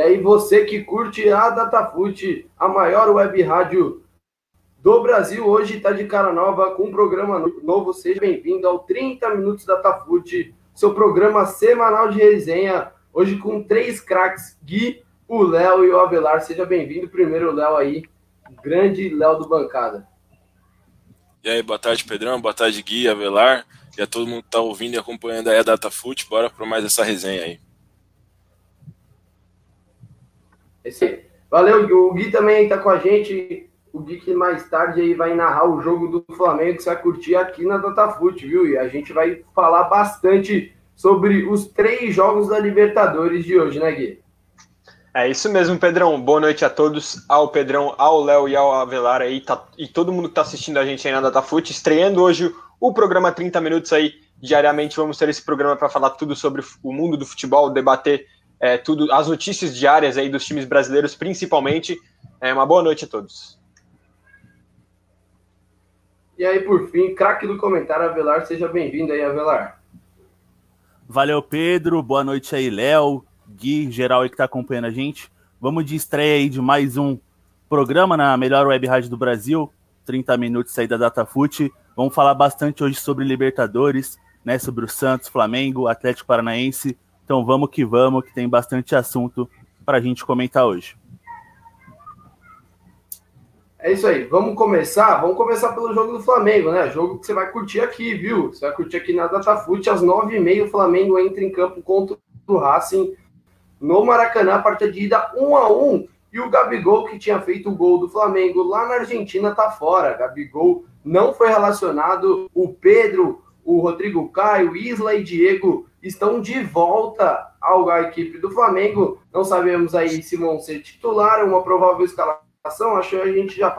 E aí, você que curte a Datafute, a maior web rádio do Brasil, hoje está de cara nova com um programa novo. Seja bem-vindo ao 30 Minutos Datafute, seu programa semanal de resenha. Hoje com três craques, Gui, o Léo e o Avelar. Seja bem-vindo. Primeiro, Léo aí, grande Léo do Bancada. E aí, boa tarde, Pedrão. Boa tarde, Gui, Avelar. E a todo mundo que está ouvindo e acompanhando aí a Datafute. Bora para mais essa resenha aí. Esse, valeu, o Gui também está com a gente. O Gui que mais tarde aí vai narrar o jogo do Flamengo que você vai curtir aqui na Datafute, viu? E a gente vai falar bastante sobre os três jogos da Libertadores de hoje, né, Gui? É isso mesmo, Pedrão. Boa noite a todos, ao Pedrão, ao Léo e ao Avelar aí, tá, e todo mundo que está assistindo a gente aí na Datafute, estreando hoje o programa 30 Minutos aí. Diariamente vamos ter esse programa para falar tudo sobre o mundo do futebol, debater é, tudo, as notícias diárias aí dos times brasileiros, principalmente. É, uma boa noite a todos. E aí, por fim, craque do comentário, Avelar, seja bem-vindo aí, Avelar. Valeu, Pedro. Boa noite aí, Léo, Gui, geral aí que está acompanhando a gente. Vamos de estreia aí de mais um programa na melhor web rádio do Brasil, 30 minutos aí da DataFoot. Vamos falar bastante hoje sobre Libertadores, né, sobre o Santos, Flamengo, Atlético Paranaense, então vamos que vamos, que tem bastante assunto para a gente comentar hoje. É isso aí, vamos começar? Vamos começar pelo jogo do Flamengo, né? Jogo que você vai curtir aqui, viu? Você vai curtir aqui na Datafute, às nove e meia o Flamengo entra em campo contra o Racing no Maracanã, a partida de ida 1 a 1 e o Gabigol, que tinha feito o gol do Flamengo lá na Argentina, tá fora. Gabigol não foi relacionado. O Pedro, o Rodrigo Caio, Isla e Diego estão de volta à equipe do Flamengo. Não sabemos aí se vão ser titular, uma provável escalação. Acho que a gente já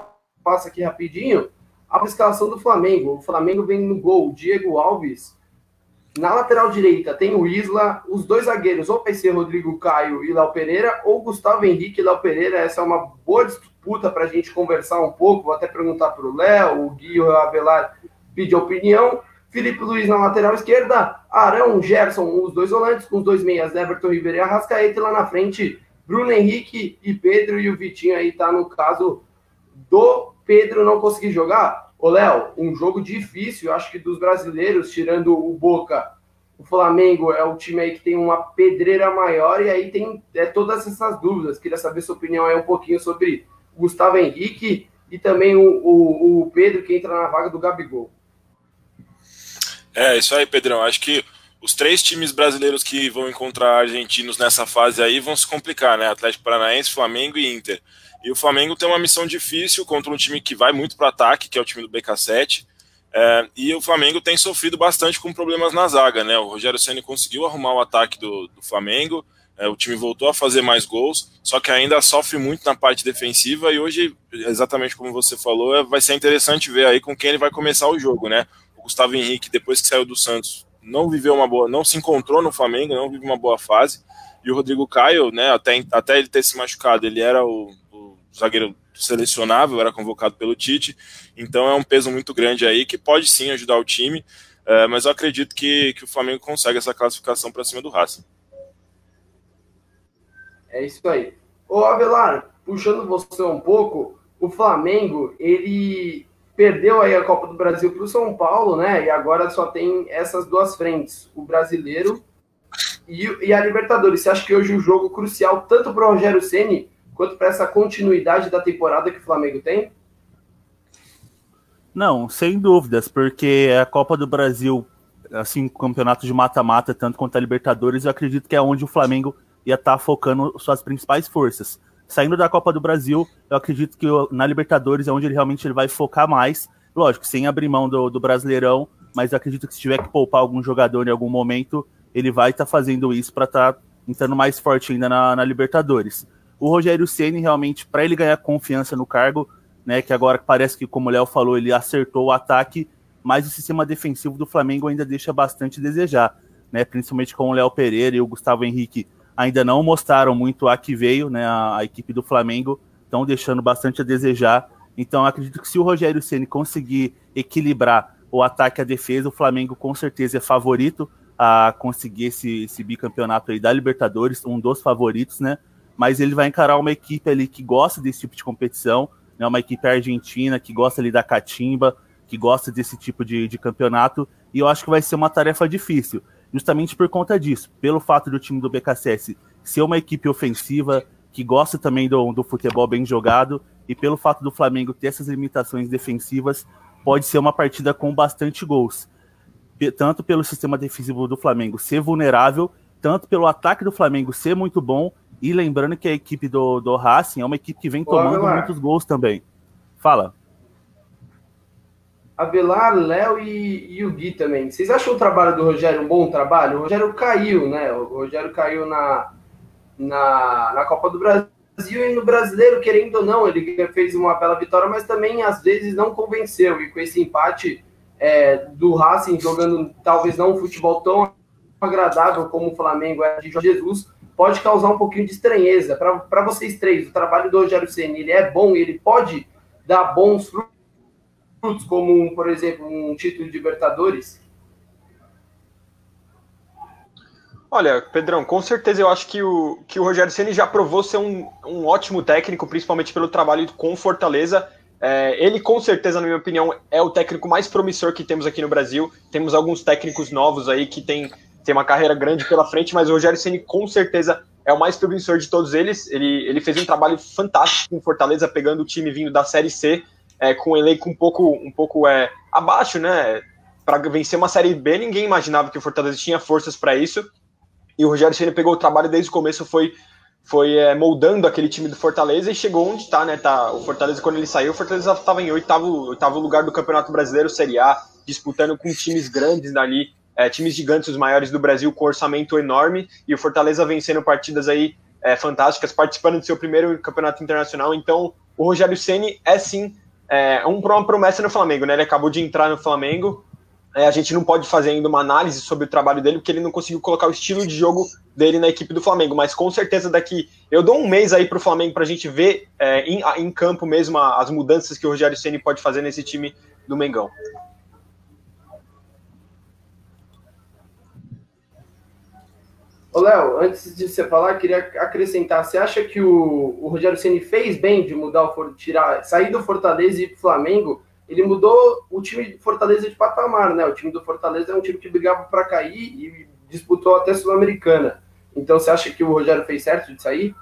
passa aqui rapidinho. A escalação do Flamengo. O Flamengo vem no gol, Diego Alves. Na lateral direita tem o Isla, os dois zagueiros, ou vai ser Rodrigo Caio e Léo Pereira, ou Gustavo Henrique e Léo Pereira. Essa é uma boa disputa para a gente conversar um pouco. Vou até perguntar para o Léo, o Gui o Avelar pedir opinião. Felipe Luiz na lateral esquerda, Arão, Gerson, os dois volantes, com os dois meias, Everton Ribeiro e Arrascaeta, e lá na frente, Bruno Henrique e Pedro, e o Vitinho aí tá no caso do Pedro não conseguir jogar. Ô, Léo, um jogo difícil, acho que dos brasileiros, tirando o Boca, o Flamengo é o time aí que tem uma pedreira maior, e aí tem é, todas essas dúvidas. Queria saber sua opinião aí um pouquinho sobre Gustavo Henrique e também o, o, o Pedro, que entra na vaga do Gabigol. É, isso aí, Pedrão. Acho que os três times brasileiros que vão encontrar argentinos nessa fase aí vão se complicar, né? Atlético Paranaense, Flamengo e Inter. E o Flamengo tem uma missão difícil contra um time que vai muito para ataque, que é o time do BK7. É, e o Flamengo tem sofrido bastante com problemas na zaga, né? O Rogério Ceni conseguiu arrumar o ataque do, do Flamengo, é, o time voltou a fazer mais gols, só que ainda sofre muito na parte defensiva. E hoje, exatamente como você falou, é, vai ser interessante ver aí com quem ele vai começar o jogo, né? O Gustavo Henrique, depois que saiu do Santos, não viveu uma boa, não se encontrou no Flamengo, não vive uma boa fase. E o Rodrigo Caio, né, até, até ele ter se machucado, ele era o, o zagueiro selecionável, era convocado pelo Tite. Então é um peso muito grande aí que pode sim ajudar o time. É, mas eu acredito que, que o Flamengo consegue essa classificação para cima do Racing. É isso aí. Ô Avelar, puxando você um pouco, o Flamengo, ele perdeu aí a Copa do Brasil para o São Paulo, né? E agora só tem essas duas frentes, o brasileiro e, e a Libertadores. Você acha que hoje o um jogo crucial tanto para o Rogério Ceni quanto para essa continuidade da temporada que o Flamengo tem? Não, sem dúvidas, porque a Copa do Brasil, assim, campeonato de mata-mata, tanto quanto a Libertadores, eu acredito que é onde o Flamengo ia estar tá focando suas principais forças saindo da Copa do Brasil, eu acredito que na Libertadores é onde ele realmente ele vai focar mais. Lógico, sem abrir mão do, do Brasileirão, mas eu acredito que se tiver que poupar algum jogador em algum momento, ele vai estar tá fazendo isso para estar tá entrando mais forte ainda na, na Libertadores. O Rogério Ceni realmente, para ele ganhar confiança no cargo, né, que agora parece que, como o Léo falou, ele acertou o ataque, mas o sistema defensivo do Flamengo ainda deixa bastante a desejar, né, principalmente com o Léo Pereira e o Gustavo Henrique ainda não mostraram muito a que veio, né? A, a equipe do Flamengo estão deixando bastante a desejar. Então, acredito que se o Rogério Ceni conseguir equilibrar o ataque e a defesa, o Flamengo com certeza é favorito a conseguir esse, esse bicampeonato aí da Libertadores, um dos favoritos, né? mas ele vai encarar uma equipe ali que gosta desse tipo de competição, né, uma equipe argentina que gosta ali da catimba, que gosta desse tipo de, de campeonato, e eu acho que vai ser uma tarefa difícil, justamente por conta disso, pelo fato do time do BKSS ser uma equipe ofensiva, que gosta também do, do futebol bem jogado, e pelo fato do Flamengo ter essas limitações defensivas, pode ser uma partida com bastante gols. Tanto pelo sistema defensivo do Flamengo ser vulnerável, tanto pelo ataque do Flamengo ser muito bom, e lembrando que a equipe do, do Racing é uma equipe que vem tomando muitos gols também. Fala. Avelar, Léo e, e, o Gui também. Vocês acham o trabalho do Rogério um bom trabalho? O Rogério caiu, né? O Rogério caiu na, na, na Copa do Brasil e no brasileiro, querendo ou não, ele fez uma bela vitória, mas também às vezes não convenceu. E com esse empate é, do Racing jogando talvez não um futebol tão agradável como o Flamengo é de Jorge Jesus, pode causar um pouquinho de estranheza. Para vocês três, o trabalho do Rogério Senna, ele é bom, ele pode dar bons frutos, como, por exemplo, um título de Libertadores? Olha, Pedrão, com certeza eu acho que o, que o Rogério Ceni já provou ser um, um ótimo técnico, principalmente pelo trabalho com Fortaleza. É, ele, com certeza, na minha opinião, é o técnico mais promissor que temos aqui no Brasil. Temos alguns técnicos novos aí que têm tem uma carreira grande pela frente, mas o Rogério Ceni com certeza é o mais promissor de todos eles. Ele, ele fez um trabalho fantástico com Fortaleza, pegando o time vindo da Série C, é, com um elenco um pouco, um pouco é, abaixo, né? Para vencer uma Série B, ninguém imaginava que o Fortaleza tinha forças para isso. E o Rogério Ceni pegou o trabalho desde o começo, foi, foi é, moldando aquele time do Fortaleza e chegou onde está, né? Tá, o Fortaleza, quando ele saiu, o Fortaleza estava em oitavo, oitavo lugar do Campeonato Brasileiro Série A, disputando com times grandes dali é, times gigantes, os maiores do Brasil, com orçamento enorme, e o Fortaleza vencendo partidas aí é, fantásticas, participando do seu primeiro campeonato internacional. Então, o Rogério Ceni é sim é, um, uma promessa no Flamengo, né? Ele acabou de entrar no Flamengo. É, a gente não pode fazer ainda uma análise sobre o trabalho dele, porque ele não conseguiu colocar o estilo de jogo dele na equipe do Flamengo. Mas com certeza daqui. Eu dou um mês aí para o Flamengo para a gente ver é, em, em, campo mesmo as mudanças que o Rogério Ceni pode fazer nesse time do Mengão. Ô, Léo, antes de você falar, queria acrescentar. Você acha que o, o Rogério Ceni fez bem de mudar o tirar, sair do Fortaleza e ir pro Flamengo? Ele mudou o time de Fortaleza de patamar, né? O time do Fortaleza é um time que brigava para cair e disputou até Sul-Americana. Então você acha que o Rogério fez certo de sair?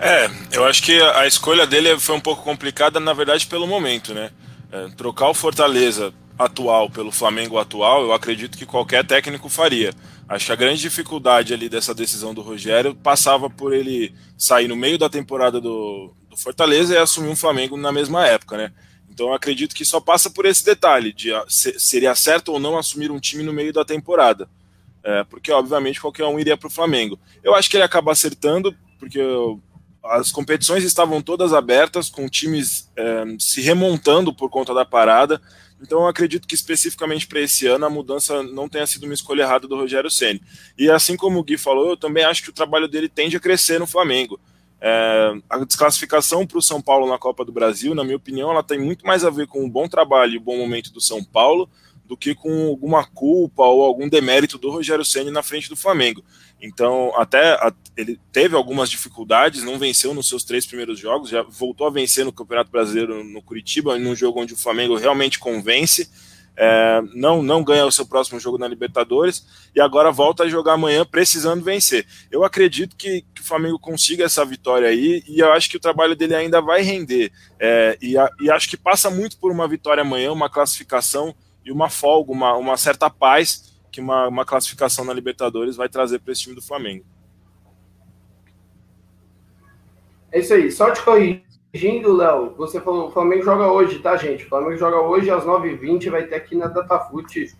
É, eu acho que a escolha dele foi um pouco complicada, na verdade, pelo momento, né? É, trocar o Fortaleza atual pelo Flamengo atual, eu acredito que qualquer técnico faria. Acho que a grande dificuldade ali dessa decisão do Rogério passava por ele sair no meio da temporada do, do Fortaleza e assumir um Flamengo na mesma época, né? Então acredito que só passa por esse detalhe de ah, se, seria certo ou não assumir um time no meio da temporada. É, porque, obviamente, qualquer um iria para o Flamengo. Eu acho que ele acaba acertando, porque as competições estavam todas abertas, com times é, se remontando por conta da parada. Então eu acredito que especificamente para esse ano a mudança não tenha sido uma escolha errada do Rogério Ceni. E assim como o Gui falou, eu também acho que o trabalho dele tende a crescer no Flamengo. É, a desclassificação para o São Paulo na Copa do Brasil, na minha opinião, ela tem muito mais a ver com o bom trabalho e o bom momento do São Paulo do que com alguma culpa ou algum demérito do Rogério Ceni na frente do Flamengo. Então, até a, ele teve algumas dificuldades, não venceu nos seus três primeiros jogos, já voltou a vencer no Campeonato Brasileiro no Curitiba, num jogo onde o Flamengo realmente convence. É, não, não ganha o seu próximo jogo na Libertadores e agora volta a jogar amanhã precisando vencer. Eu acredito que, que o Flamengo consiga essa vitória aí e eu acho que o trabalho dele ainda vai render. É, e, a, e acho que passa muito por uma vitória amanhã, uma classificação e uma folga, uma, uma certa paz que uma, uma classificação na Libertadores vai trazer para esse time do Flamengo. É isso aí. Só te corrigindo, Léo, você falou o Flamengo joga hoje, tá, gente? O Flamengo joga hoje às 9h20, vai ter aqui na Datafute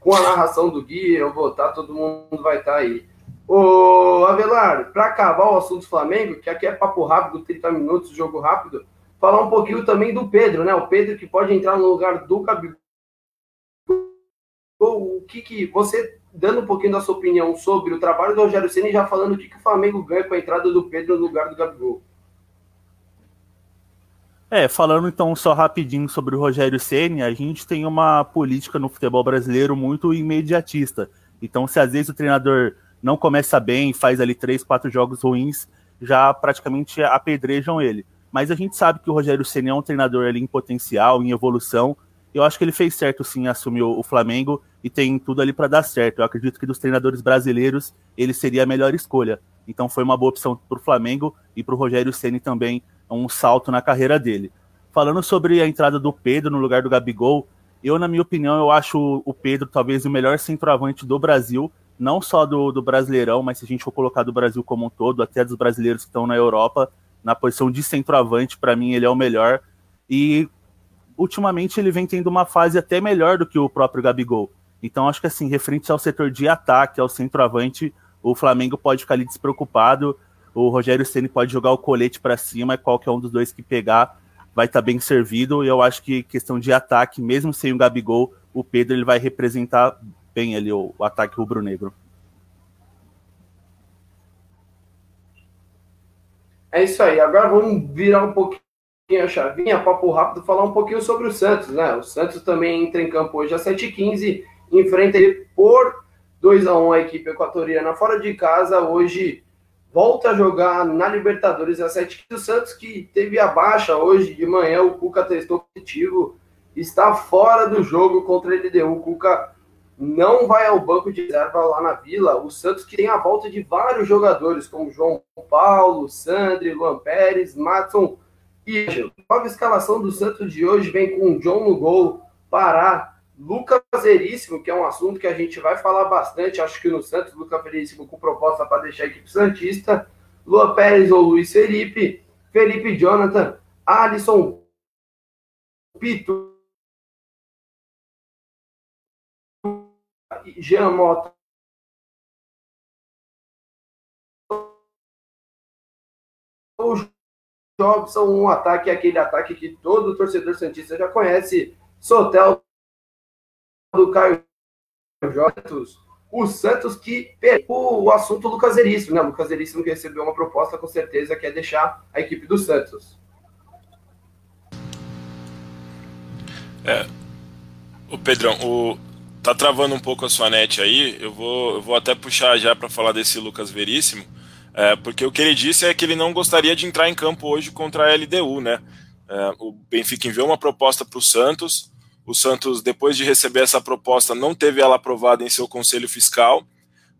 com a narração do Gui, eu vou estar, todo mundo vai estar aí. Ô, Avelar, para acabar o assunto do Flamengo, que aqui é papo rápido, 30 minutos, jogo rápido, falar um pouquinho também do Pedro, né? O Pedro que pode entrar no lugar do Gabigol o que, que você dando um pouquinho da sua opinião sobre o trabalho do Rogério Ceni já falando o que, que o Flamengo ganha com a entrada do Pedro no lugar do Gabigol. É, falando então só rapidinho sobre o Rogério Ceni, a gente tem uma política no futebol brasileiro muito imediatista. Então, se às vezes o treinador não começa bem, faz ali três, quatro jogos ruins, já praticamente apedrejam ele. Mas a gente sabe que o Rogério Ceni é um treinador ali em potencial, em evolução. Eu acho que ele fez certo sim assumir o Flamengo e tem tudo ali para dar certo. Eu acredito que dos treinadores brasileiros ele seria a melhor escolha. Então foi uma boa opção para o Flamengo e para o Rogério Ceni também um salto na carreira dele. Falando sobre a entrada do Pedro no lugar do Gabigol, eu, na minha opinião, eu acho o Pedro talvez o melhor centroavante do Brasil, não só do, do Brasileirão, mas se a gente for colocar do Brasil como um todo, até dos brasileiros que estão na Europa, na posição de centroavante, para mim ele é o melhor. E ultimamente ele vem tendo uma fase até melhor do que o próprio Gabigol. Então acho que assim, referente ao setor de ataque, ao centroavante, o Flamengo pode ficar ali despreocupado. O Rogério Ceni pode jogar o colete para cima, qualquer um dos dois que pegar vai estar tá bem servido. E eu acho que questão de ataque, mesmo sem o Gabigol, o Pedro ele vai representar bem ali o, o ataque rubro-negro. É isso aí. Agora vamos virar um pouquinho a chavinha, papo rápido, falar um pouquinho sobre o Santos, né? O Santos também entra em campo hoje às 7h15, enfrenta ele por 2 a 1 a equipe equatoriana fora de casa. Hoje volta a jogar na Libertadores às 7 O Santos, que teve a baixa hoje de manhã, o Cuca testou positivo, está fora do jogo contra a LDU. O Cuca não vai ao banco de reserva lá na Vila. O Santos que tem a volta de vários jogadores, como João Paulo, Sandri, Luan Pérez, Matson e Ângelo. Nova escalação do Santos de hoje vem com John no gol, Pará, Lucas Veríssimo, que é um assunto que a gente vai falar bastante, acho que no Santos, Lucas Veríssimo com proposta para deixar a equipe Santista, Lua Pérez ou Luiz Felipe, Felipe Jonathan, Alisson, Pito, Jean Mota. O Jobson, um ataque, aquele ataque que todo torcedor Santista já conhece. Sotel do Caio Jorge, o Santos que pegou o assunto Lucas Eríssimo, né? O Lucas Eríssimo que recebeu uma proposta, com certeza quer deixar a equipe do Santos. É. O Pedrão, o tá travando um pouco a sua net aí. Eu vou, eu vou até puxar já para falar desse Lucas Veríssimo, é, porque o que ele disse é que ele não gostaria de entrar em campo hoje contra a LDU, né? É, o Benfica enviou uma proposta para o Santos. O Santos, depois de receber essa proposta, não teve ela aprovada em seu conselho fiscal,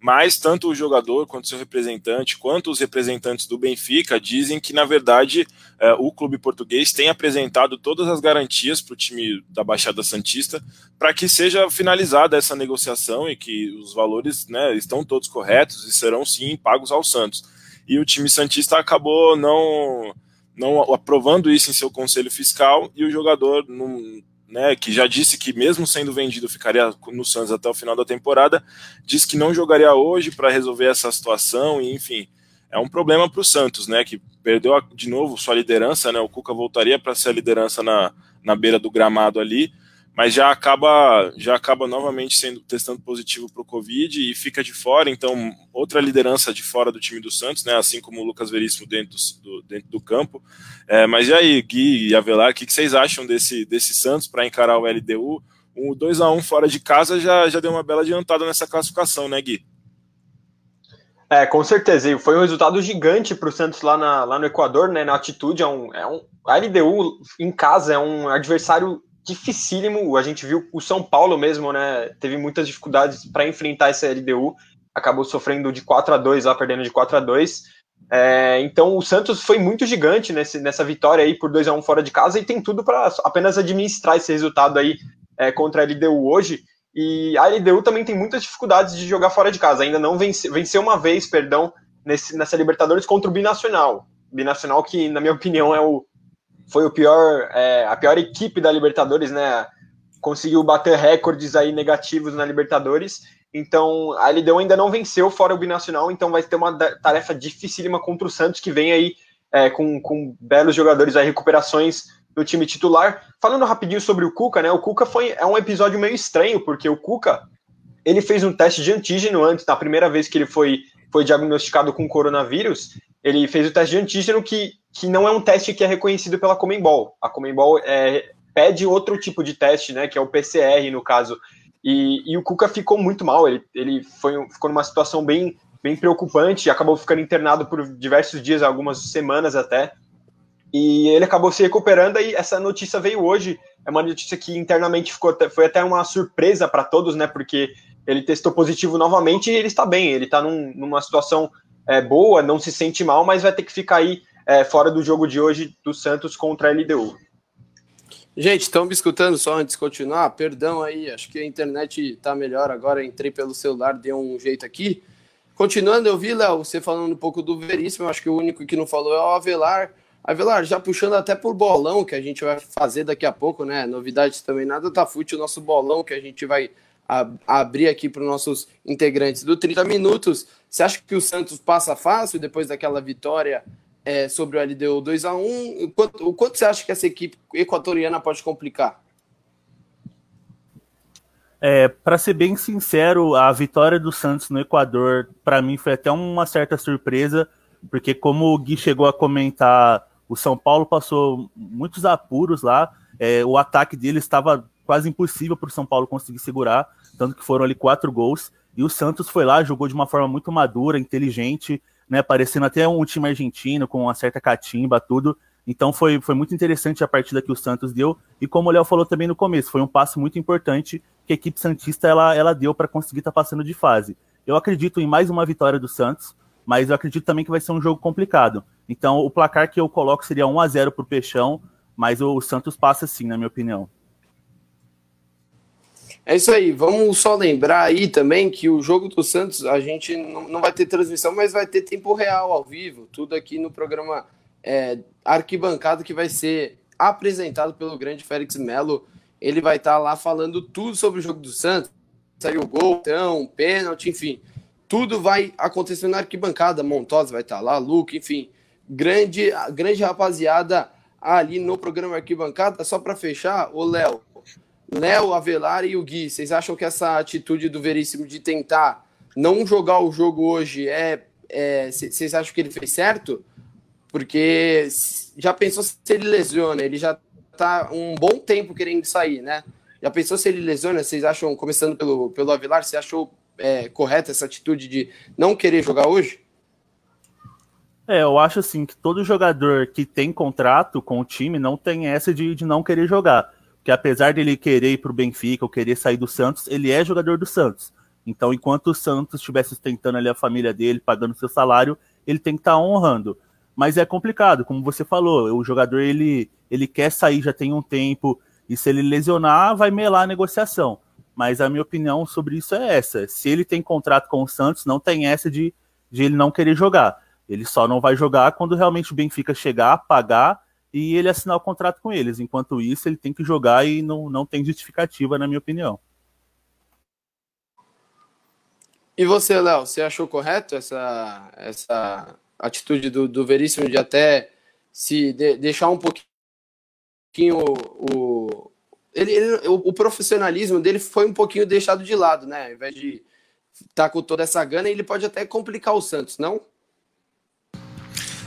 mas tanto o jogador quanto seu representante, quanto os representantes do Benfica dizem que, na verdade, é, o clube português tem apresentado todas as garantias para o time da Baixada Santista para que seja finalizada essa negociação e que os valores né, estão todos corretos e serão sim pagos ao Santos. E o time Santista acabou não, não aprovando isso em seu conselho fiscal e o jogador não né, que já disse que mesmo sendo vendido ficaria no Santos até o final da temporada, diz que não jogaria hoje para resolver essa situação e enfim, é um problema para o Santos, né, que perdeu de novo sua liderança, né, o Cuca voltaria para ser a liderança na, na beira do gramado ali, mas já acaba já acaba novamente sendo testando positivo para o Covid e fica de fora, então outra liderança de fora do time do Santos, né, assim como o Lucas Veríssimo dentro do, dentro do campo. É, mas e aí, Gui e Avelar, o que, que vocês acham desse, desse Santos para encarar o LDU? Um 2 a 1 fora de casa já, já deu uma bela adiantada nessa classificação, né, Gui? É, com certeza. E foi um resultado gigante para o Santos lá, na, lá no Equador, né? Na altitude. É um, é um, a LDU em casa é um adversário dificílimo. A gente viu o São Paulo mesmo, né? Teve muitas dificuldades para enfrentar essa LDU. Acabou sofrendo de 4 a 2 lá, perdendo de 4 a 2 é, Então o Santos foi muito gigante nesse, nessa vitória aí por 2 a 1 fora de casa e tem tudo para apenas administrar esse resultado aí é, contra a LDU hoje. E a LDU também tem muitas dificuldades de jogar fora de casa. Ainda não vence, venceu uma vez, perdão, nesse, nessa Libertadores contra o Binacional. Binacional que, na minha opinião, é o, foi o pior, é, a pior equipe da Libertadores, né? Conseguiu bater recordes aí negativos na Libertadores. Então, a LDU ainda não venceu fora o Binacional, então vai ter uma tarefa dificílima contra o Santos, que vem aí é, com, com belos jogadores, aí, recuperações do time titular. Falando rapidinho sobre o Cuca, né? O Cuca foi é um episódio meio estranho, porque o Cuca ele fez um teste de antígeno antes, da primeira vez que ele foi, foi diagnosticado com coronavírus, ele fez o teste de antígeno que, que não é um teste que é reconhecido pela Comembol. A Comembol é, pede outro tipo de teste, né, que é o PCR, no caso. E, e o Cuca ficou muito mal, ele, ele foi, ficou numa situação bem, bem preocupante, acabou ficando internado por diversos dias, algumas semanas até. E ele acabou se recuperando e essa notícia veio hoje. É uma notícia que internamente ficou foi até uma surpresa para todos, né? Porque ele testou positivo novamente e ele está bem. Ele está num, numa situação é, boa, não se sente mal, mas vai ter que ficar aí é, fora do jogo de hoje do Santos contra a LDU. Gente, estão me escutando só antes de continuar? Perdão aí, acho que a internet está melhor agora. Entrei pelo celular, deu um jeito aqui. Continuando, eu vi, Léo, você falando um pouco do Veríssimo. Acho que o único que não falou é o Avelar. Avelar, já puxando até por bolão que a gente vai fazer daqui a pouco, né? Novidades também nada tá fute, o nosso bolão que a gente vai abrir aqui para os nossos integrantes do 30 minutos. Você acha que o Santos passa fácil depois daquela vitória é, sobre o LDU 2 a 1 o quanto, o quanto você acha que essa equipe equatoriana pode complicar? É, para ser bem sincero, a vitória do Santos no Equador, para mim, foi até uma certa surpresa, porque como o Gui chegou a comentar, o São Paulo passou muitos apuros lá, é, o ataque dele estava quase impossível para o São Paulo conseguir segurar, tanto que foram ali quatro gols, e o Santos foi lá, jogou de uma forma muito madura, inteligente, né, parecendo até um time argentino, com uma certa catimba, tudo. Então foi, foi muito interessante a partida que o Santos deu. E como o Léo falou também no começo, foi um passo muito importante que a equipe Santista ela, ela deu para conseguir estar tá passando de fase. Eu acredito em mais uma vitória do Santos, mas eu acredito também que vai ser um jogo complicado. Então o placar que eu coloco seria 1 a 0 para o Peixão, mas o Santos passa sim, na minha opinião. É isso aí. Vamos só lembrar aí também que o jogo do Santos a gente não, vai ter transmissão, mas vai ter tempo real ao vivo. Tudo aqui no programa é, que vai ser apresentado pelo grande Félix Melo. Ele vai estar tá lá falando tudo sobre o jogo do Santos. Saiu gol, então, pênalti, enfim. Tudo vai acontecer na arquibancada. Montosa vai estar lá, Luke, enfim. Grande, grande rapaziada ali no programa Arquibancada. Só para fechar, o Léo, Léo, Avelar e o Gui, vocês acham que essa atitude do Veríssimo de tentar não jogar o jogo hoje é. Vocês é, acham que ele fez certo? Porque já pensou se ele lesiona? Ele já tá um bom tempo querendo sair, né? Já pensou se ele lesiona? Vocês acham, começando pelo, pelo Avelar, você achou é, correta essa atitude de não querer jogar hoje? É, eu acho assim que todo jogador que tem contrato com o time não tem essa de, de não querer jogar que apesar dele querer ir para o Benfica ou querer sair do Santos, ele é jogador do Santos. Então, enquanto o Santos estiver sustentando ali a família dele, pagando seu salário, ele tem que estar tá honrando. Mas é complicado, como você falou, o jogador ele, ele quer sair já tem um tempo, e se ele lesionar, vai melar a negociação. Mas a minha opinião sobre isso é essa: se ele tem contrato com o Santos, não tem essa de, de ele não querer jogar. Ele só não vai jogar quando realmente o Benfica chegar, pagar e ele assinar o contrato com eles. Enquanto isso, ele tem que jogar e não, não tem justificativa, na minha opinião. E você, Léo, você achou correto essa, essa atitude do, do Veríssimo de até se de, deixar um pouquinho o, o ele, ele, o, o, profissionalismo dele foi um pouquinho deixado de lado, né? Ao invés de estar tá com toda essa gana, ele pode até complicar o Santos, não?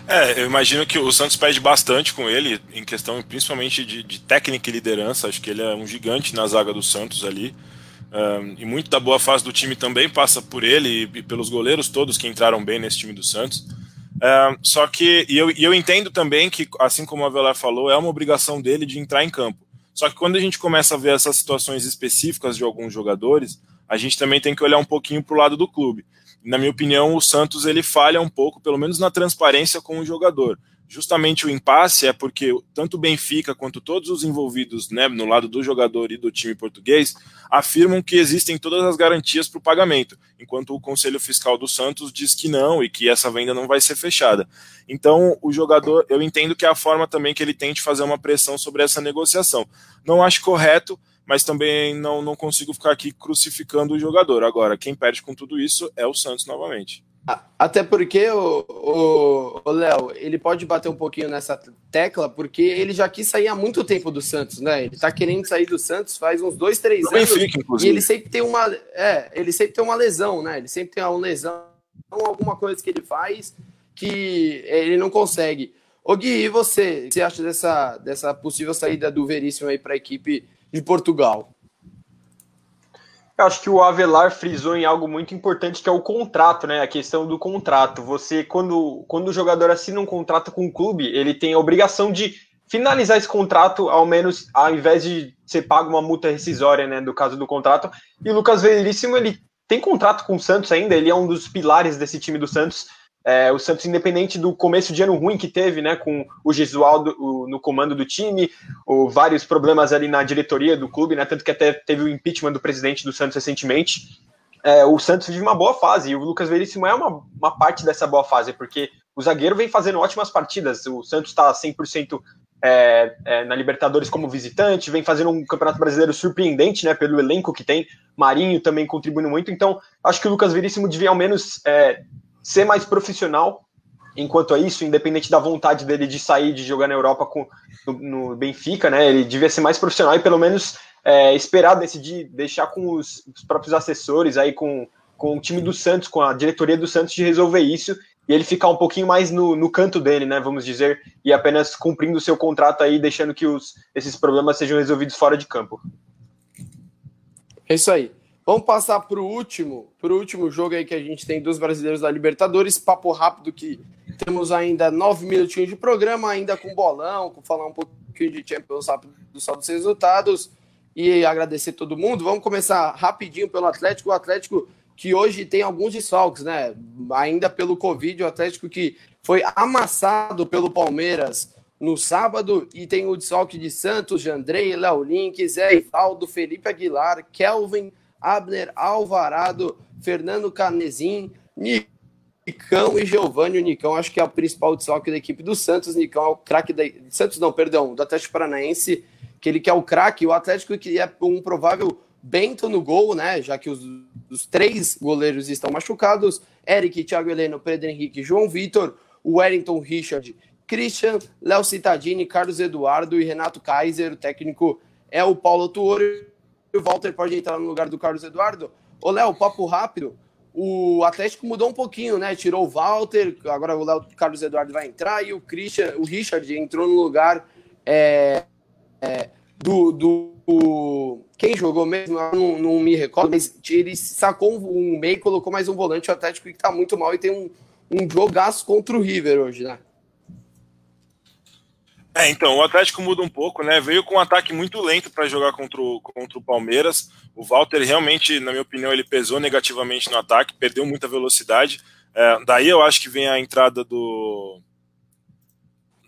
É, eu imagino que o Santos perde bastante com ele, em questão principalmente de, de técnica e liderança. Acho que ele é um gigante na zaga do Santos ali. Um, e muito da boa fase do time também passa por ele e, e, pelos goleiros todos que entraram bem nesse time do Santos. Um, só que, e eu, e eu entendo também que, assim como o Avelar falou, é uma obrigação dele de entrar em campo. Só que quando a gente começa a ver essas situações específicas de alguns jogadores, a gente também tem que olhar um pouquinho para o lado do clube na minha opinião, o Santos ele falha um pouco, pelo menos na transparência com o jogador. Justamente o impasse é porque tanto o Benfica quanto todos os envolvidos né, no lado do jogador e do time português afirmam que existem todas as garantias para o pagamento, enquanto o Conselho Fiscal do Santos diz que não e que essa venda não vai ser fechada. Então, o jogador, eu entendo que é a forma também que ele tente fazer uma pressão sobre essa negociação. Não acho correto, mas também não, não consigo ficar aqui crucificando o jogador. Agora, quem perde com tudo isso é o Santos novamente. Até porque o Léo, ele pode bater um pouquinho nessa tecla, porque ele já quis sair há muito tempo do Santos, né? Ele tá querendo sair do Santos faz uns dois, três anos. Fica, e ele sempre tem uma. É, ele sempre tem uma lesão, né? Ele sempre tem uma lesão, alguma coisa que ele faz que ele não consegue. Ô Gui, e você? O que você acha dessa, dessa possível saída do Veríssimo aí para a equipe de Portugal. Eu acho que o Avelar frisou em algo muito importante que é o contrato, né? A questão do contrato. Você, quando, quando o jogador assina um contrato com o clube, ele tem a obrigação de finalizar esse contrato, ao menos ao invés de ser pago uma multa rescisória, né? Do caso do contrato. E o Lucas Veríssimo, ele tem contrato com o Santos ainda, ele é um dos pilares desse time do Santos. É, o Santos, independente do começo de ano ruim que teve, né, com o Gesualdo o, no comando do time, ou vários problemas ali na diretoria do clube, né, tanto que até teve o impeachment do presidente do Santos recentemente, é, o Santos vive uma boa fase, e o Lucas Veríssimo é uma, uma parte dessa boa fase, porque o zagueiro vem fazendo ótimas partidas, o Santos está 100% é, é, na Libertadores como visitante, vem fazendo um campeonato brasileiro surpreendente, né, pelo elenco que tem, Marinho também contribuindo muito, então acho que o Lucas Veríssimo devia ao menos é, ser mais profissional enquanto a isso, independente da vontade dele de sair de jogar na Europa com, no, no Benfica, né? Ele devia ser mais profissional e pelo menos é, esperar decidir, deixar com os, os, próprios assessores aí, com, com o time do Santos, com a diretoria do Santos de resolver isso e ele ficar um pouquinho mais no, no canto dele, né? Vamos dizer, e apenas cumprindo o seu contrato aí, deixando que os, esses problemas sejam resolvidos fora de campo. É isso aí. Vamos passar para o último, para o último jogo aí que a gente tem dos brasileiros da Libertadores. Papo rápido que temos ainda nove minutinhos de programa, ainda com bolão, com falar um pouquinho de Champions do saldo dos resultados e agradecer todo mundo. Vamos começar rapidinho pelo Atlético. O Atlético que hoje tem alguns desfalques, né? Ainda pelo Covid, o Atlético que foi amassado pelo Palmeiras no sábado e tem o desfalque de Santos, de Andrei, Léo Link, Zé Ivaldo, Felipe Aguilar, Kelvin Abner Alvarado, Fernando Canezin, Nicão e Giovanni. O Nicão acho que é o principal desfalque da equipe do Santos. Nicão é o craque da. Santos, não, perdão, do Atlético Paranaense, que ele quer o craque. O Atlético que é um provável Bento no gol, né? Já que os, os três goleiros estão machucados: Eric, Thiago Heleno, Pedro Henrique, João Vitor, o Wellington Richard, Christian, Léo Cittadini, Carlos Eduardo e Renato Kaiser. O técnico é o Paulo Tuori o Walter pode entrar no lugar do Carlos Eduardo. Ô, Léo, papo rápido. O Atlético mudou um pouquinho, né? Tirou o Walter, agora o Léo Carlos Eduardo vai entrar e o Christian, o Richard entrou no lugar é, é, do, do, Quem jogou mesmo? Eu não, não, me recordo, mas ele sacou um, meio colocou mais um volante. O Atlético que tá muito mal e tem um, um jogaço contra o River hoje, né? É, então, o Atlético muda um pouco, né? Veio com um ataque muito lento para jogar contra o, contra o Palmeiras. O Walter realmente, na minha opinião, ele pesou negativamente no ataque, perdeu muita velocidade. É, daí eu acho que vem a entrada do.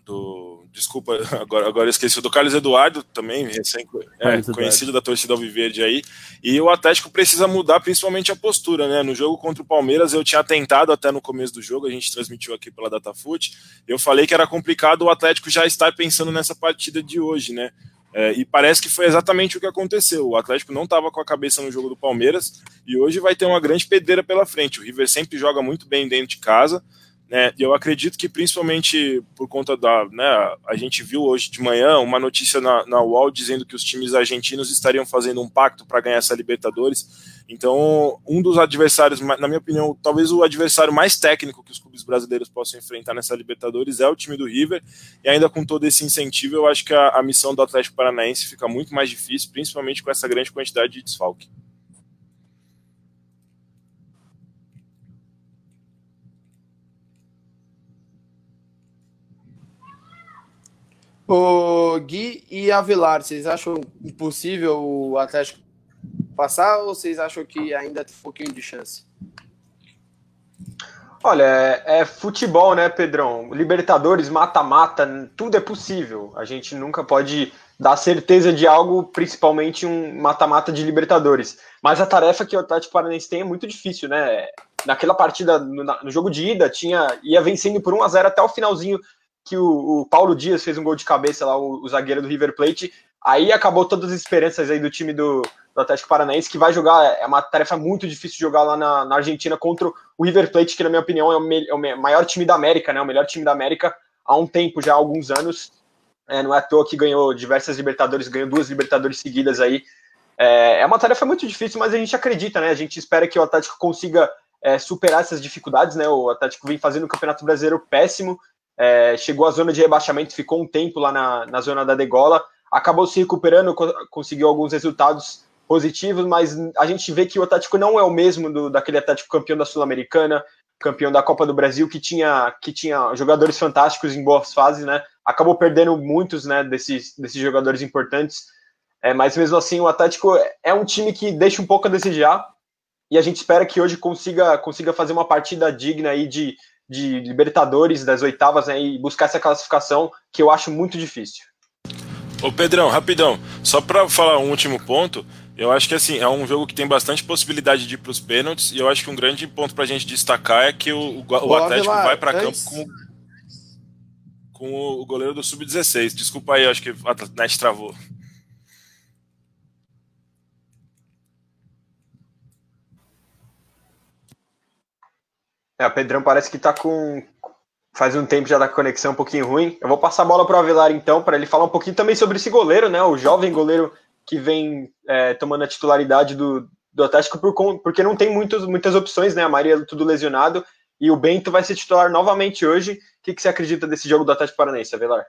do desculpa, agora, agora esqueci, do Carlos Eduardo também, recém, é, conhecido da torcida Alviverde aí, e o Atlético precisa mudar principalmente a postura, né, no jogo contra o Palmeiras eu tinha tentado até no começo do jogo, a gente transmitiu aqui pela Datafute, eu falei que era complicado o Atlético já estar pensando nessa partida de hoje, né, é, e parece que foi exatamente o que aconteceu. O Atlético não estava com a cabeça no jogo do Palmeiras e hoje vai ter uma grande pedreira pela frente. O River sempre joga muito bem dentro de casa. Né, eu acredito que principalmente por conta da. Né, a gente viu hoje de manhã uma notícia na, na UOL dizendo que os times argentinos estariam fazendo um pacto para ganhar essa Libertadores. Então, um dos adversários, na minha opinião, talvez o adversário mais técnico que os clubes brasileiros possam enfrentar nessa Libertadores é o time do River. E ainda com todo esse incentivo, eu acho que a, a missão do Atlético Paranaense fica muito mais difícil, principalmente com essa grande quantidade de desfalque. O Gui e Avelar, vocês acham impossível o Atlético passar ou vocês acham que ainda tem um pouquinho de chance? Olha, é, é futebol, né, Pedrão? Libertadores, mata-mata, tudo é possível. A gente nunca pode dar certeza de algo, principalmente um mata-mata de Libertadores. Mas a tarefa que o Atlético Paranaense tem é muito difícil, né? Naquela partida, no, no jogo de ida, tinha ia vencendo por 1 a 0 até o finalzinho que o, o, Paulo Dias fez um gol de cabeça lá, o, o, zagueiro do River Plate. Aí acabou todas as esperanças aí do time do, do Atlético Paranaense, que vai jogar, é uma tarefa muito difícil jogar lá na, na Argentina contra o River Plate, que na minha opinião é o, me, é o, maior time da América, né? O melhor time da América há um tempo, já há alguns anos. É, não é à toa que ganhou diversas Libertadores, ganhou duas Libertadores seguidas aí. É, é uma tarefa muito difícil, mas a gente acredita, né? A gente espera que o Atlético consiga é, superar essas dificuldades, né? O Atlético vem fazendo o Campeonato Brasileiro péssimo, é, chegou à zona de rebaixamento, ficou um tempo lá na, na zona da degola, acabou se recuperando, co conseguiu alguns resultados positivos, mas a gente vê que o Atlético não é o mesmo do, daquele Atlético campeão da Sul-Americana, campeão da Copa do Brasil, que tinha, que tinha jogadores fantásticos em boas fases, né? Acabou perdendo muitos né, desses, desses jogadores importantes, é, mas mesmo assim o Atlético é um time que deixa um pouco a desejar, e a gente espera que hoje consiga, consiga fazer uma partida digna aí de, de Libertadores, das oitavas, né, e buscar essa classificação, que eu acho muito difícil. Ô Pedrão, rapidão, só para falar um último ponto, eu acho que assim, é um jogo que tem bastante possibilidade de ir para os pênaltis, e eu acho que um grande ponto para a gente destacar é que o, o Atlético vai para campo com, com o goleiro do Sub-16. Desculpa aí, acho que a net travou. É, o Pedrão parece que tá com. Faz um tempo já da conexão um pouquinho ruim. Eu vou passar a bola para o Avelar então, para ele falar um pouquinho também sobre esse goleiro, né? O jovem goleiro que vem é, tomando a titularidade do, do Atlético por, porque não tem muitos, muitas opções, né? A Maria tudo lesionado e o Bento vai ser titular novamente hoje. O que, que você acredita desse jogo do Atlético Paranaense, Avelar?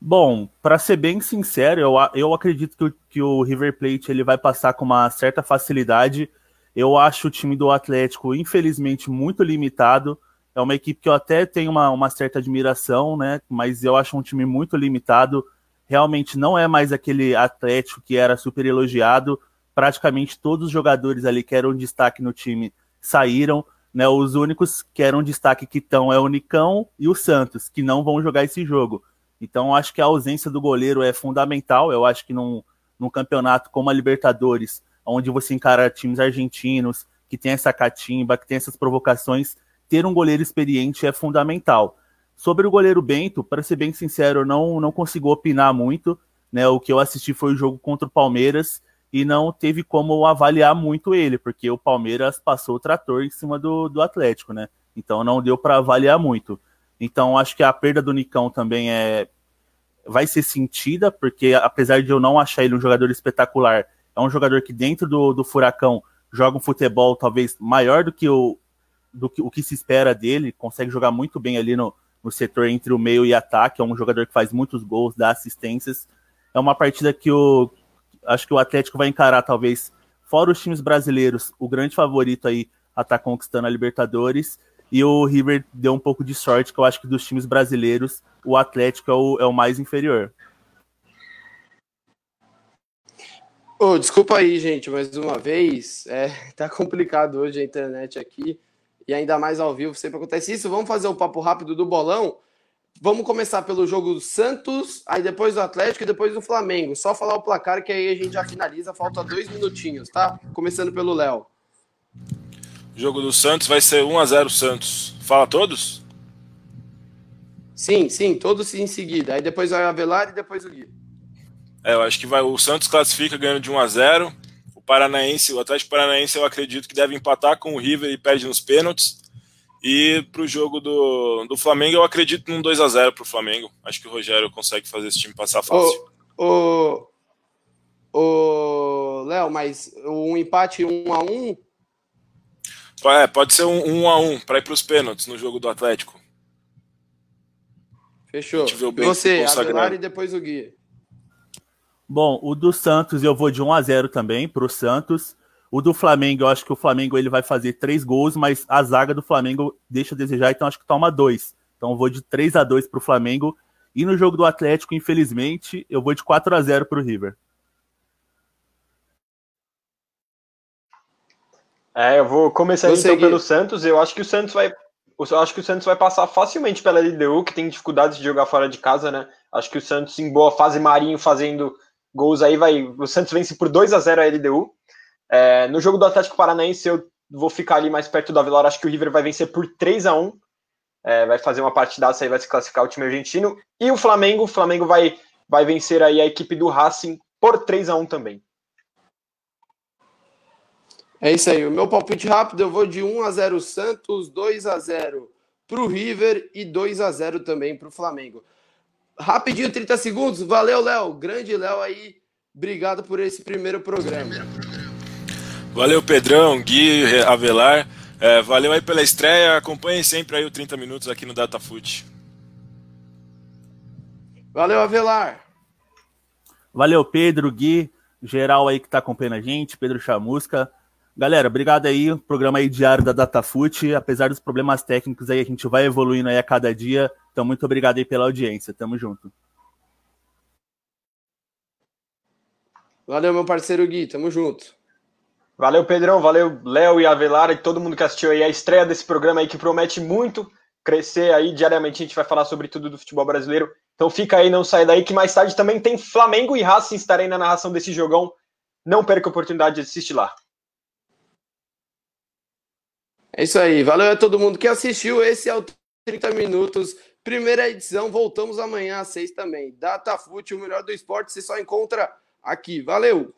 Bom, para ser bem sincero, eu, eu acredito que o, que o River Plate ele vai passar com uma certa facilidade. Eu acho o time do Atlético, infelizmente, muito limitado. É uma equipe que eu até tenho uma, uma certa admiração, né? Mas eu acho um time muito limitado realmente não é mais aquele Atlético que era super elogiado. Praticamente todos os jogadores ali que eram destaque no time saíram. Né, os únicos que eram destaque que estão é o Nicão e o Santos, que não vão jogar esse jogo. Então, acho que a ausência do goleiro é fundamental. Eu acho que num, num campeonato como a Libertadores, onde você encara times argentinos, que tem essa catimba, que tem essas provocações, ter um goleiro experiente é fundamental. Sobre o goleiro Bento, para ser bem sincero, eu não, não consigo opinar muito. Né? O que eu assisti foi o jogo contra o Palmeiras e não teve como avaliar muito ele, porque o Palmeiras passou o trator em cima do, do Atlético, né? Então não deu para avaliar muito. Então acho que a perda do Nicão também é vai ser sentida, porque apesar de eu não achar ele um jogador espetacular, é um jogador que dentro do, do furacão joga um futebol talvez maior do que o, do que, o que se espera dele, consegue jogar muito bem ali no, no setor entre o meio e ataque, é um jogador que faz muitos gols, dá assistências. É uma partida que o acho que o Atlético vai encarar talvez fora os times brasileiros, o grande favorito aí a estar tá conquistando a Libertadores. E o River deu um pouco de sorte, que eu acho que dos times brasileiros, o Atlético é o, é o mais inferior. Oh, desculpa aí, gente, mais uma vez. É, tá complicado hoje a internet aqui e ainda mais ao vivo sempre acontece isso. Vamos fazer o papo rápido do bolão. Vamos começar pelo jogo do Santos, aí depois do Atlético e depois do Flamengo. Só falar o placar que aí a gente já finaliza. Falta dois minutinhos, tá? Começando pelo Léo. O jogo do Santos vai ser 1 a 0 Santos. Fala todos? Sim, sim, todos em seguida. Aí depois vai o Avelar e depois o Gui. É, eu acho que vai o Santos classifica ganhando de 1 a 0 Paranaense, o Atlético Paranaense, eu acredito que deve empatar com o River e perde nos pênaltis. E para o jogo do, do Flamengo, eu acredito num 2 a 0 para o Flamengo. Acho que o Rogério consegue fazer esse time passar fácil. O, o, Léo, mas um empate 1 a 1 é, pode ser um 1 a 1 para ir para os pênaltis no jogo do Atlético. Fechou. Você, Aguilar e depois o Gui. Bom, o do Santos eu vou de 1 a 0 também para o Santos. O do Flamengo, eu acho que o Flamengo ele vai fazer três gols, mas a zaga do Flamengo deixa a desejar, então acho que toma dois. Então eu vou de 3 a 2 para o Flamengo. E no jogo do Atlético, infelizmente, eu vou de 4 a 0 para o River. É, eu vou começar vou então seguir. pelo Santos. Eu acho que o Santos vai, eu acho que o Santos vai passar facilmente pela LDU, que tem dificuldades de jogar fora de casa, né? Acho que o Santos em boa fase, Marinho fazendo gols aí, vai. O Santos vence por 2 a 0 a LDU. É, no jogo do Atlético Paranaense, eu vou ficar ali mais perto do Avelar. Acho que o River vai vencer por 3 a 1 é, Vai fazer uma partidaça aí, vai se classificar o time argentino. E o Flamengo, o Flamengo vai, vai vencer aí a equipe do Racing por 3 a 1 também. É isso aí. O meu palpite rápido, eu vou de 1 a 0 Santos, 2 a 0 para o River e 2 a 0 também para o Flamengo. Rapidinho, 30 segundos. Valeu, Léo. Grande Léo aí. Obrigado por esse primeiro programa. Valeu, Pedrão, Gui, Avelar. É, valeu aí pela estreia. Acompanhem sempre aí o 30 minutos aqui no DataFoot. Valeu, Avelar. Valeu, Pedro, Gui. geral aí que está acompanhando a gente, Pedro Chamusca. Galera, obrigado aí, programa aí diário da DataFoot, apesar dos problemas técnicos aí, a gente vai evoluindo aí a cada dia, então muito obrigado aí pela audiência, tamo junto. Valeu, meu parceiro Gui, tamo junto. Valeu, Pedrão, valeu, Léo e Avelar e todo mundo que assistiu aí a estreia desse programa aí que promete muito crescer aí. Diariamente, a gente vai falar sobre tudo do futebol brasileiro, então fica aí, não sai daí, que mais tarde também tem Flamengo e Racing. Estarem na narração desse jogão. Não perca a oportunidade de assistir lá. É isso aí. Valeu a todo mundo que assistiu. Esse é o 30 Minutos. Primeira edição. Voltamos amanhã às seis também. DataFoot, o melhor do esporte, você só encontra aqui. Valeu!